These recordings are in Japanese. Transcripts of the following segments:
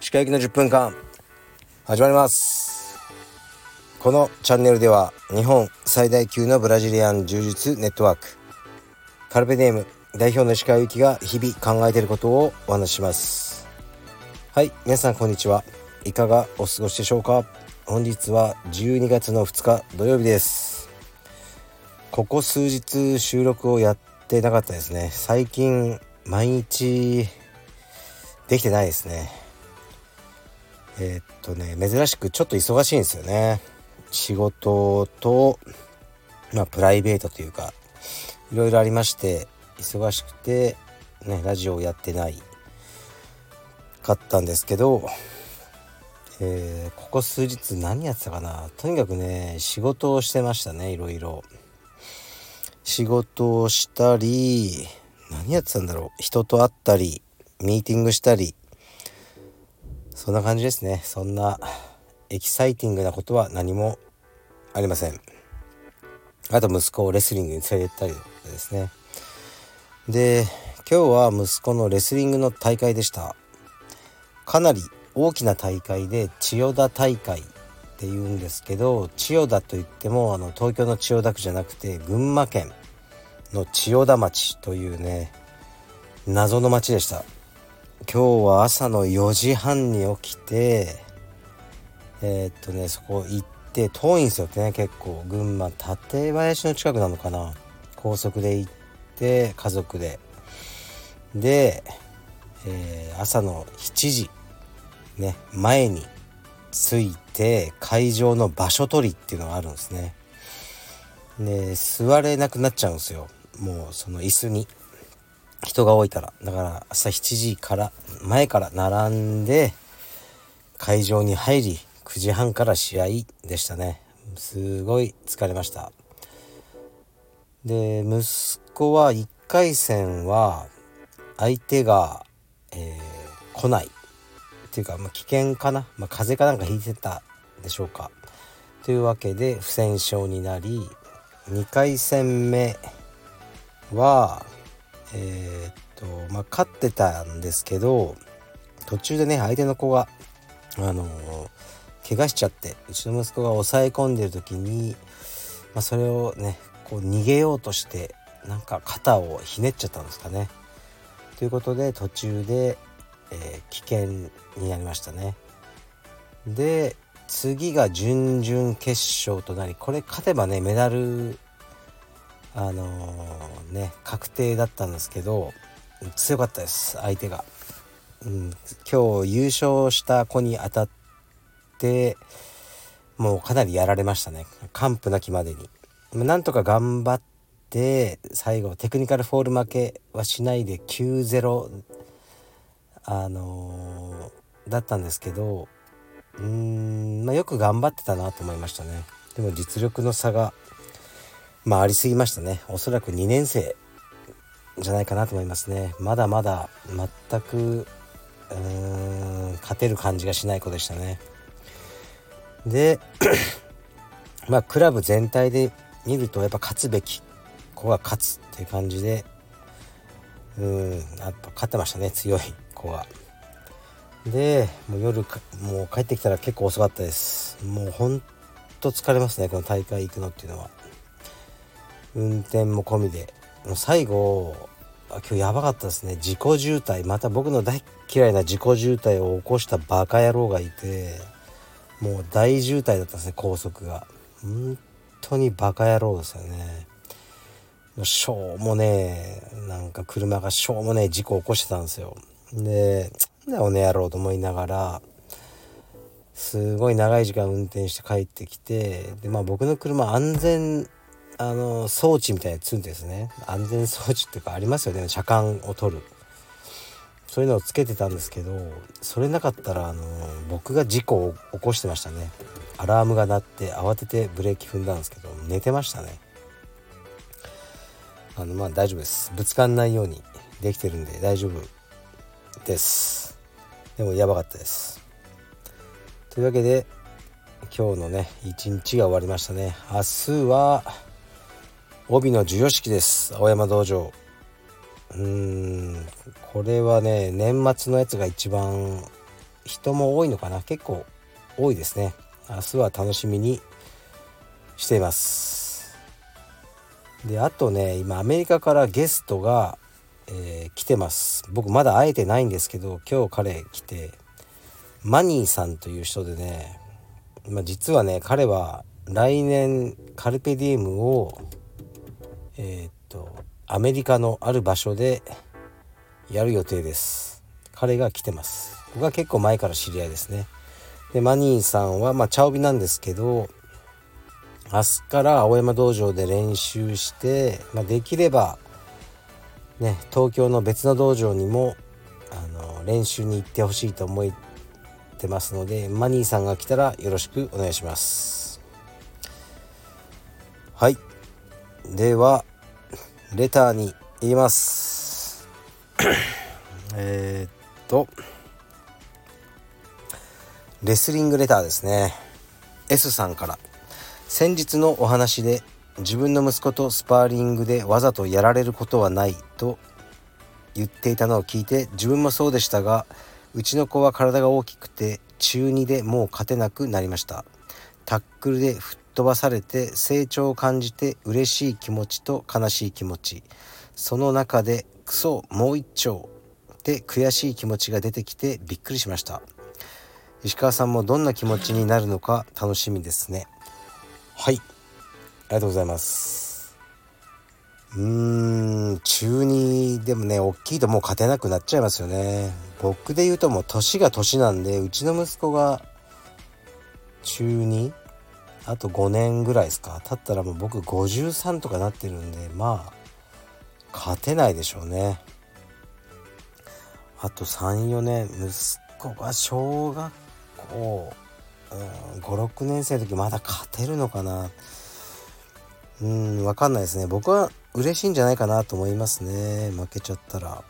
歯科行きの10分間始まります。このチャンネルでは日本最大級のブラジリアン柔術ネットワークカルペディエム代表の石川由紀が日々考えていることをお話します。はい皆さんこんにちは。いかがお過ごしでしょうか。本日は12月の2日土曜日です。ここ数日収録をやってなかったですね。最近毎日できてないですね。えー、っとね珍しくちょっと忙しいんですよね。仕事とまあプライベートというかいろいろありまして忙しくてねラジオをやってないかったんですけど、えー、ここ数日何やってたかな。とにかくね仕事をしてましたねいろいろ。仕事をしたり何やってたんだろう。人と会ったりミーティングしたり。そんな感じですね。そんなエキサイティングなことは何もありません。あと息子をレスリングに連れて行ったりですね。で今日は息子のレスリングの大会でした。かなり大きな大会で千代田大会っていうんですけど千代田といってもあの東京の千代田区じゃなくて群馬県の千代田町というね謎の町でした。今日は朝の4時半に起きてえー、っとねそこ行って遠いんですよね結構。群馬館林の近くなのかな。高速で行って家族で。で、えー、朝の7時ね前に着いて会場の場所取りっていうのがあるんですね。で座れなくなっちゃうんですよ。もうその椅子に。人が多いから。だから朝7時から前から並んで会場に入り9時半から試合でしたね。すごい疲れました。で息子は1回戦は相手が、えー、来ない。ていうか、まあ、危険かな、まあ、風邪かなんかひいてたでしょうかというわけで不戦勝になり2回戦目はえー、っとまあ勝ってたんですけど途中でね相手の子があの怪我しちゃってうちの息子が抑え込んでる時に、まあ、それをねこう逃げようとしてなんか肩をひねっちゃったんですかね。ということで途中で、えー、危険になりましたね。で次が準々決勝となりこれ勝てばねメダルあのー、ね確定だったんですけど強かったです相手が、うん、今日優勝した子に当たってもうかなりやられましたね。完膚なきまでに。なんとか頑張って最後テクニカルフォール負けはしないで9-0あのー、だったんですけどうーん、まあ、よく頑張ってたなと思いましたね。でも実力の差がまあありすぎましたね。おそらく2年生じゃないかなと思いますね。まだまだ全くうーん勝てる感じがしない子でしたね。で まあクラブ全体で見るとやっぱ勝つべき子が勝つっていう感じでうんあと勝ってましたね強い。子がでもう夜もう帰ってきたら結構遅かったです。もうほんと疲れますねこの大会行くのっていうのは。運転も込みで。もう最後今日やばかったですね。自己渋滞。また僕の大嫌いな自己渋滞を起こしたバカ野郎がいてもう大渋滞だったんですね高速が。本当にバカ野郎ですよね。もうしょうもねえ。なんか車がしょうもねえ事故を起こしてたんですよ。でなんだおねやろうと思いながらすごい長い時間運転して帰ってきてでまあ僕の車安全あの装置みたいなやつんですね。安全装置っていうかありますよね。車間を取る。そういうのをつけてたんですけどそれなかったらあの僕が事故を起こしてましたね。アラームが鳴って慌ててブレーキ踏んだんですけど寝てましたね。あのまあ大丈夫です。ぶつかんないようにできてるんで大丈夫。です。でもやばかったです。というわけで今日のね一日が終わりましたね。明日は帯の授与式です。青山道場。うーんこれはね年末のやつが一番人も多いのかな。結構多いですね。明日は楽しみにしています。であとね今アメリカからゲストが、えー、来てます。僕まだ会えてないんですけど今日彼来てマニーさんという人でね、まあ、実はね彼は来年カルペディウムをえー、っとアメリカのある場所でやる予定です。彼が来てます。僕は結構前から知り合いですね。でマニーさんはまあ茶帯なんですけど明日から青山道場で練習して、まあ、できればね東京の別の道場にもあの練習に行ってほしいと思ってますのでマニーさんが来たらよろしくお願いします。はい。ではレターに言います。えっとレスリングレターですね。S さんから。先日のお話で自分の息子とスパーリングでわざとやられることはないと言っていたのを聞いて自分もそうでしたがうちの子は体が大きくて中2でもう勝てなくなりました。タックルで吹っ飛ばされて成長を感じて嬉しい気持ちと悲しい気持ち。その中でクソもう一丁で悔しい気持ちが出てきてびっくりしました。石川さんもどんな気持ちになるのか楽しみですね。はい。ありがとうございます。うーん中2でもね大きいともう勝てなくなっちゃいますよね。僕で言うともう年が年なんでうちの息子が中 2? あと5年ぐらいですか。経ったらもう僕53とかなってるんでまあ勝てないでしょうね。あと34年息子が小学校、うん、56年生の時まだ勝てるのかな。うん分かんないですね僕は嬉しいんじゃないかなと思いますね負けちゃったら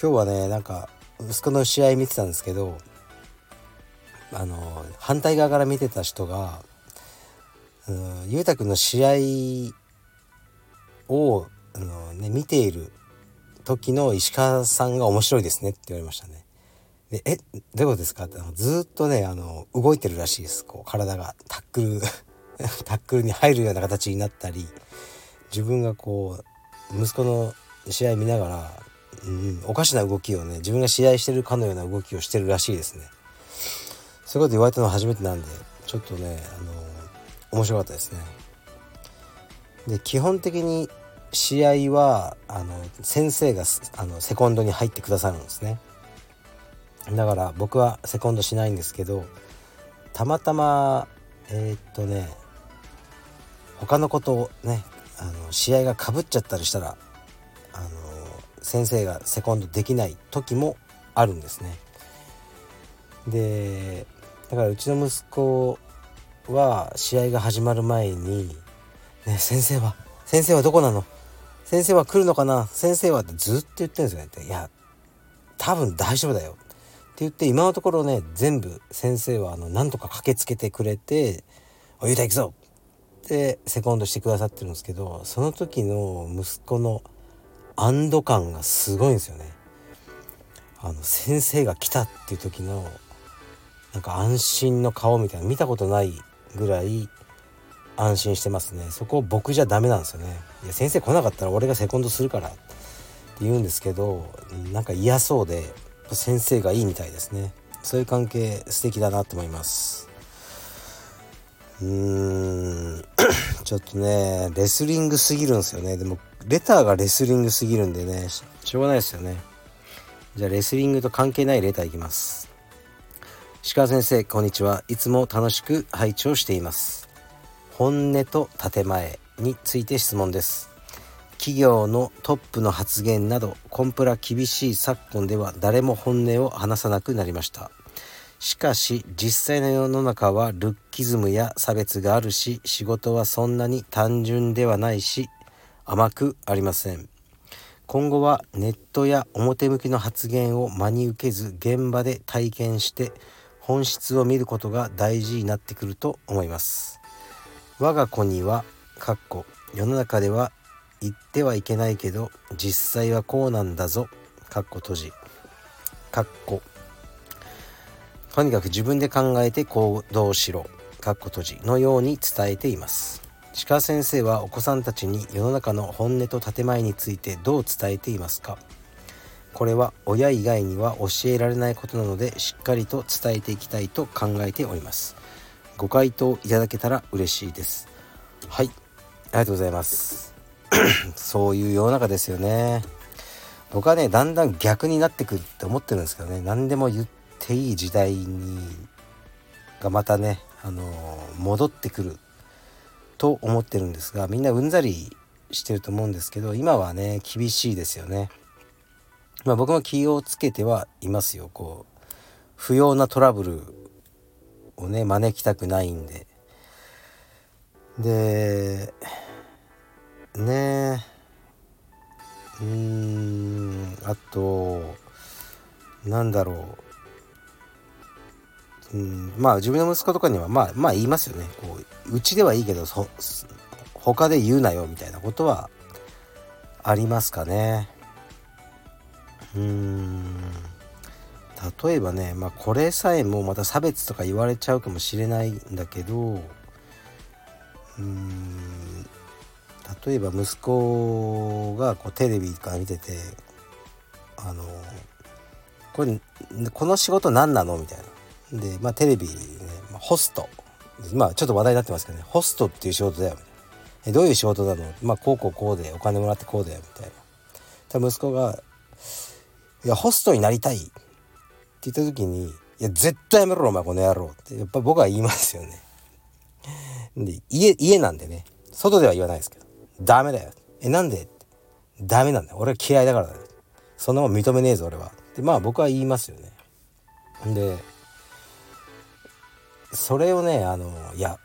今日はねなんか息子の試合見てたんですけどあの反対側から見てた人が「裕太君の試合をあの、ね、見ている時の石川さんが面白いですね」って言われましたね。で「えどういうことですか?」ってずっとねあの動いてるらしいですこう体がタックル タックルに入るような形になったり自分がこう息子の試合見ながら、うん、おかしな動きをね自分が試合してるかのような動きをしてるらしいですね。そういうこと言われたのは初めてなんでちょっとねあの面白かったですね。で基本的に試合はあの先生があのセコンドに入ってくださるんですね。だから僕はセコンドしないんですけどたまたまえー、っとね他のことをねあの試合がかぶっちゃったりしたらあの先生がセコンドできない時もあるんですね。でだからうちの息子は試合が始まる前に「ね先生は先生はどこなの？先生は来るのかな？先生は」ってずっと言ってるんですよね。いや多分大丈夫だよって言って今のところね全部先生はあのなんとか駆けつけてくれて「おゆうた行くぞ!」ってセコンドしてくださってるんですけどその時の息子の安堵感がすごいんですよね。あの先生が来たっていう時のなんか安心の顔みたいな見たことないぐらい安心してますね。そこ僕じゃダメなんですよね。いや先生来なかったら俺がセコンドするからって言うんですけどなんか嫌そうで先生がいいみたいですね。そういう関係素敵だなと思います。うーん。ちょっとねレスリングすぎるんですよね。でもレターがレスリングすぎるんでね。しょうがないですよね。じゃあレスリングと関係ないレターいきます。鹿先生こんにちは。いつも楽しく拝聴しています。本音と建前について質問です。企業のトップの発言などコンプラ厳しい昨今では誰も本音を話さなくなりました。しかし実際の世の中はルッキズムや差別があるし仕事はそんなに単純ではないし甘くありません。今後はネットや表向きの発言を真に受けず現場で体験して本質を見ることが大事になってくると思います。我が子にはかっこ世の中では言ってはいけないけど実際はこうなんだぞ。かっこ閉じ。かっことにかく自分で考えて行動しろかっこ閉じのように伝えています。鹿先生はお子さんたちに世の中の本音と建前についてどう伝えていますか？これは親以外には教えられないことなのでしっかりと伝えていきたいと考えております。ご回答いただけたら嬉しいです。はい。ありがとうございます。そういう世の中ですよね。僕はねだんだん逆になってくるって思ってるんですけどね。何でも言っていい時代にがまたねあの戻ってくると思ってるんですがみんなうんざりしてると思うんですけど今はね厳しいですよね。まあ僕も気をつけてはいますよ。こう不要なトラブルをね招きたくないんで。でねうーんあとなんだろうん。まあ自分の息子とかにはまあまあ言いますよね。こううちではいいけどそ他で言うなよみたいなことはありますかね。うん。例えばねまあこれさえもまた差別とか言われちゃうかもしれないんだけどうん。例えば息子がこうテレビから見ててあのこれこの仕事何なのみたいな。でまあテレビね、ホスト今ちょっと話題になってますけどねホストっていう仕事だよみたいなえどういう仕事なの？まあこうこうこうでお金もらってこうだよみたいな息子が「いやホストになりたい」って言った時に「いや絶対やめろお前この野郎」ってやっぱ僕は言いますよねで家家なんでね外では言わないですけどダメだよ。え、なんで？ダメなんだよ。俺は嫌いだからだよ。そんなもん認めねえぞ、俺は。で、まあ僕は言いますよね。で、それをね、あの、いや、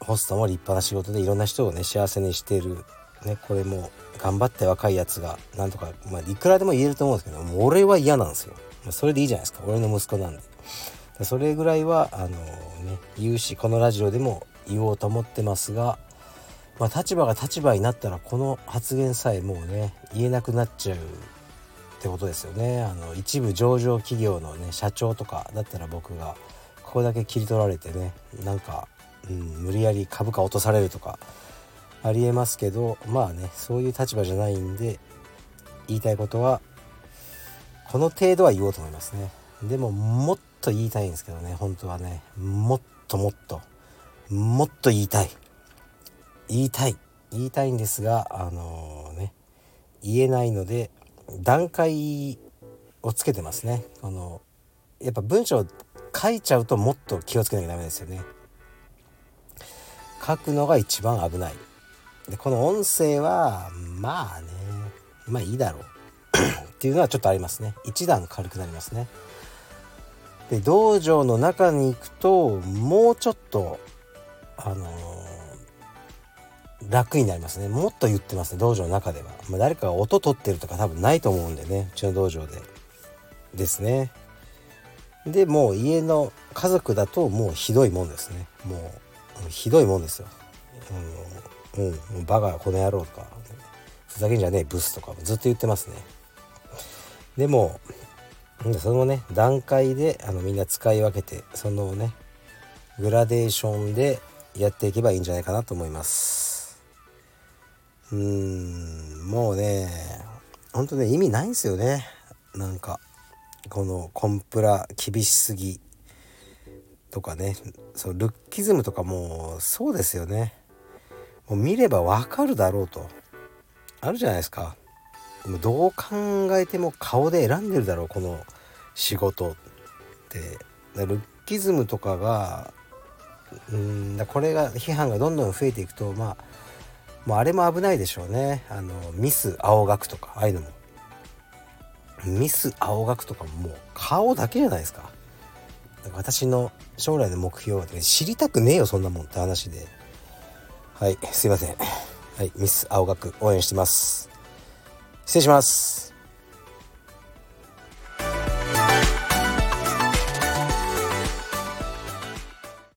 ホストも立派な仕事でいろんな人をね、幸せにしてる。ね、これも頑張って若いやつが、なんとか、まあいくらでも言えると思うんですけど、も俺は嫌なんですよ。まあ、それでいいじゃないですか。俺の息子なんで。それぐらいは、あのね、言うし、このラジオでも言おうと思ってますが、まあ、立場が立場になったらこの発言さえもうね言えなくなっちゃうってことですよねあの一部上場企業のね社長とかだったら僕がここだけ切り取られてねなんか、うん、無理やり株価落とされるとかありえますけどまあねそういう立場じゃないんで言いたいことはこの程度は言おうと思いますね。でももっと言いたいんですけどね本当はね。もっともっと。もっと言いたい。言いたい。言いたいんですがあのー、ね言えないので段階をつけてますね。このやっぱ文章書いちゃうともっと気をつけなきゃダメですよね。書くのが一番危ない。でこの音声はまあねまあいいだろう。っていうのはちょっとありますね。一段軽くなりますね。で道場の中に行くともうちょっとあのー楽になりますね。もっと言ってますね道場の中では、まあ、誰かが音取ってるとか多分ないと思うんでねうちの道場で。ですね。でもう家の家族だともうひどいもんですね。もうひどいもんですよ。うん、うん、バカこの野郎とかふざけんじゃねえブスとかずっと言ってますね。でもそのね段階であのみんな使い分けてそのねグラデーションでやっていけばいいんじゃないかなと思います。うーんもうねほんとね意味ないんですよね。なんかこのコンプラ厳しすぎとかねそうルッキズムとかもそうですよね。もう見ればわかるだろうと。あるじゃないですか。でもどう考えても顔で選んでるだろうこの仕事って。ルッキズムとかがうんだこれが批判がどんどん増えていくとまあもうあれも危ないでしょうね。あのミス青学とかああいうのも。ミス青学とかもう顔だけじゃないですか。私の将来の目標は、ね、知りたくねえよそんなもんって話で。はいすいません。はいミス青学応援してます。失礼します。